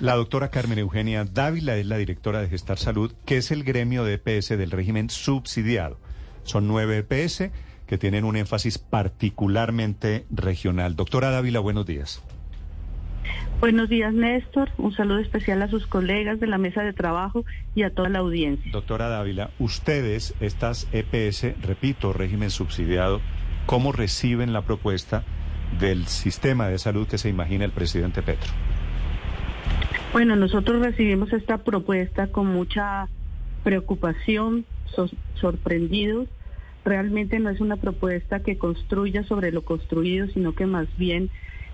La doctora Carmen Eugenia Dávila es la directora de Gestar Salud, que es el gremio de EPS del régimen subsidiado. Son nueve EPS que tienen un énfasis particularmente regional. Doctora Dávila, buenos días. Buenos días, Néstor. Un saludo especial a sus colegas de la mesa de trabajo y a toda la audiencia. Doctora Dávila, ustedes, estas EPS, repito, régimen subsidiado, ¿cómo reciben la propuesta del sistema de salud que se imagina el presidente Petro? Bueno, nosotros recibimos esta propuesta con mucha preocupación, sorprendidos. Realmente no es una propuesta que construya sobre lo construido, sino que más bien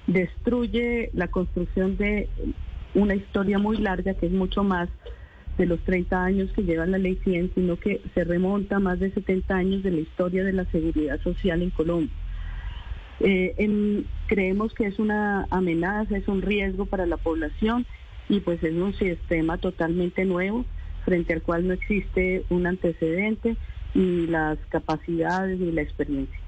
destruye la construcción de una historia muy larga que es mucho más de los 30 años que lleva la ley 100, sino que se remonta a más de 70 años de la historia de la seguridad social en Colombia. Eh, creemos que es una amenaza, es un riesgo para la población y pues es un sistema totalmente nuevo frente al cual no existe un antecedente ni las capacidades ni la experiencia.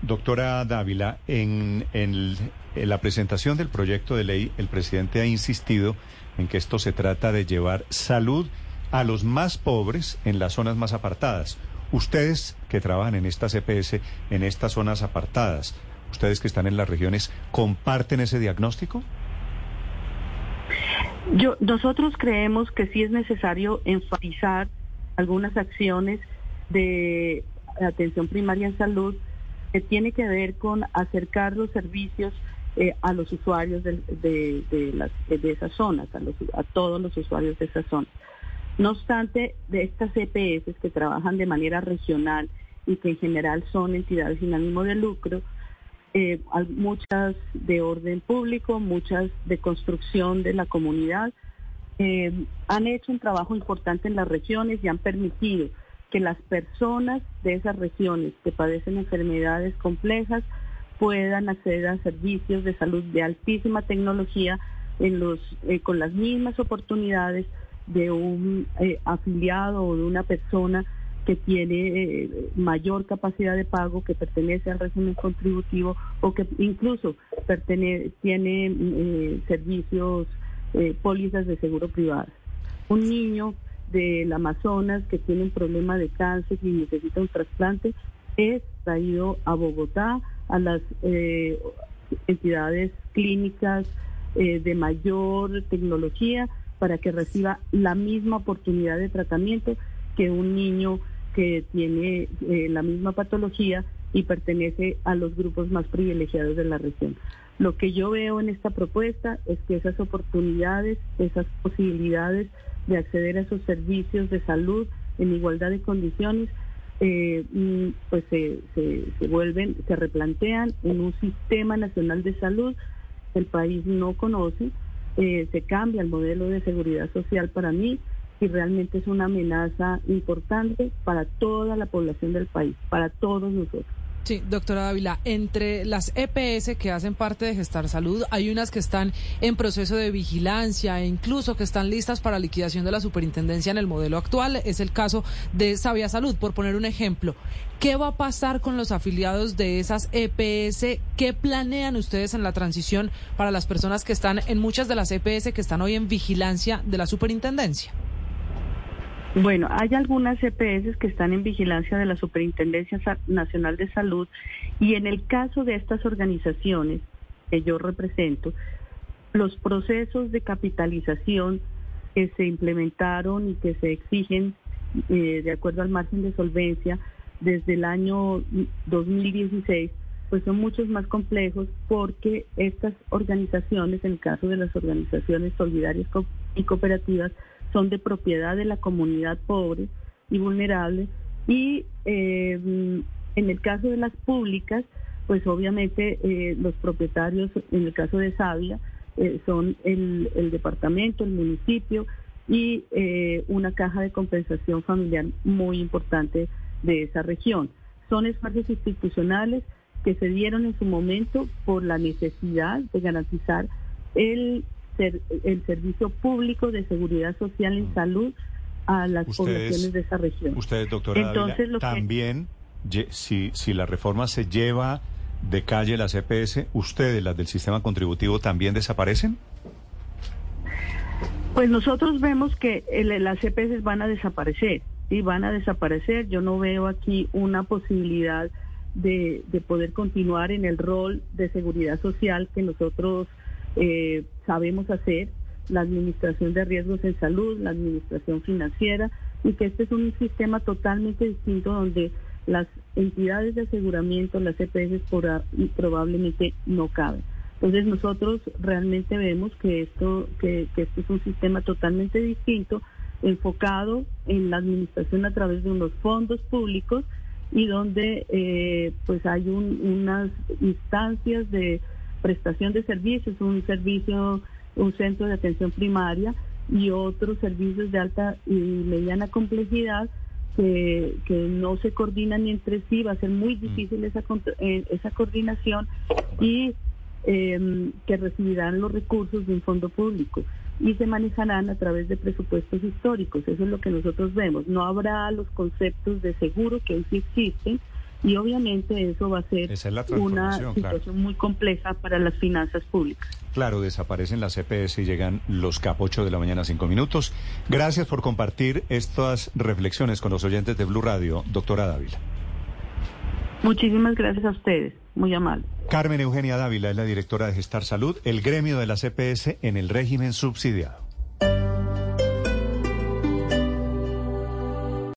Doctora Dávila, en, en, la presentación del proyecto de ley, el presidente ha insistido en que esto se trata de llevar salud a los más pobres en las zonas más apartadas. Ustedes que trabajan en estas EPS, en estas zonas apartadas, ustedes que están en las regiones, ¿comparten ese diagnóstico? Yo, nosotros creemos que sí es necesario enfatizar algunas acciones de atención primaria en salud que tiene que ver con acercar los servicios eh, a los usuarios de, de, esas zonas, a, a todos los usuarios de esas zonas. No obstante, de estas EPS que trabajan de manera regional y que en general son entidades sin ánimo de lucro, eh, muchas de orden público, muchas de construcción de la comunidad, eh, han hecho un trabajo importante en las regiones y han permitido que las personas de esas regiones que padecen enfermedades complejas puedan acceder a servicios de salud de altísima tecnología eh, con las mismas oportunidades de un afiliado o de una persona que tiene eh, mayor capacidad de pago, que pertenece al régimen contributivo o que incluso tiene servicios, pólizas de seguro privado. Un niño del Amazonas que tiene un problema de cáncer y necesita un trasplante es traído a Bogotá, a las eh, entidades clínicas eh, de mayor tecnología para que reciba la misma oportunidad de tratamiento que un niño que tiene eh, la misma patología y pertenece a los grupos más privilegiados de la región. Lo que yo veo en esta propuesta es que esas oportunidades, esas posibilidades de acceder a esos servicios de salud en igualdad de condiciones, eh, mm, pues se, se, vuelven, se replantean en un sistema nacional de salud que el país no conoce, eh, se cambia el modelo de seguridad social para mí y realmente es una amenaza importante para toda la población del país, para todos nosotros. Sí, doctora Dávila, entre las EPS que hacen parte de Gestar Salud, hay unas que están en proceso de vigilancia e incluso que están listas para liquidación de la superintendencia en el modelo actual. Es el caso de Sabia Salud, por poner un ejemplo. ¿Qué va a pasar con los afiliados de esas EPS? ¿Qué planean ustedes en la transición para las personas que están en muchas de las EPS que están hoy en vigilancia de la superintendencia? Bueno, hay algunas EPS que están en vigilancia de la Superintendencia Nacional de Salud y en el caso de estas organizaciones que yo represento, los procesos de capitalización que se implementaron y que se exigen eh, de acuerdo al margen de solvencia desde el año 2016, pues son muchos más complejos porque estas organizaciones, en el caso de las organizaciones solidarias y cooperativas, son de propiedad de la comunidad pobre y vulnerable y eh, en el caso de las públicas, pues obviamente eh, los propietarios, en el caso de Sabia, eh, son el, el, departamento, el municipio y una caja de compensación familiar muy importante de esa región. Son espacios institucionales que se dieron en su momento por la necesidad de garantizar el el servicio público de seguridad social en mm. salud a las poblaciones de esa región. Ustedes, doctora, Entonces, también, si, si la reforma se lleva de calle las EPS, ¿ustedes, las del sistema contributivo, también desaparecen? Pues nosotros vemos que las EPS van a desaparecer, y van a desaparecer. Yo no veo aquí una posibilidad de, poder continuar en el rol de seguridad social que nosotros eh, sabemos hacer, la administración de riesgos en salud, la administración financiera, y que este es un sistema totalmente distinto donde las entidades de aseguramiento, las EPS, probablemente no caben. Entonces nosotros realmente vemos que esto, que, que esto es un sistema totalmente distinto, enfocado en la administración a través de unos fondos públicos y donde eh, pues hay unas instancias de prestación de servicios, un servicio, un centro de atención primaria y otros servicios de alta y mediana complejidad que, que no se coordinan entre sí, va a ser muy mm. difícil esa, eh, esa coordinación y eh, que recibirán los recursos de un fondo público y se manejarán a través de presupuestos históricos. Eso es lo que nosotros vemos. No habrá los conceptos de seguro que hoy sí existen y obviamente eso va a ser una situación muy compleja para las finanzas públicas. Claro, desaparecen las CPS e y llegan los CAP 8 de la mañana, 5 minutos. Gracias por compartir estas reflexiones con los oyentes de Blue Radio, doctora Dávila. Muchísimas gracias a ustedes, muy amable. Carmen Eugenia Dávila es la directora de Gestar Salud, el gremio de la CPS en el régimen subsidiado.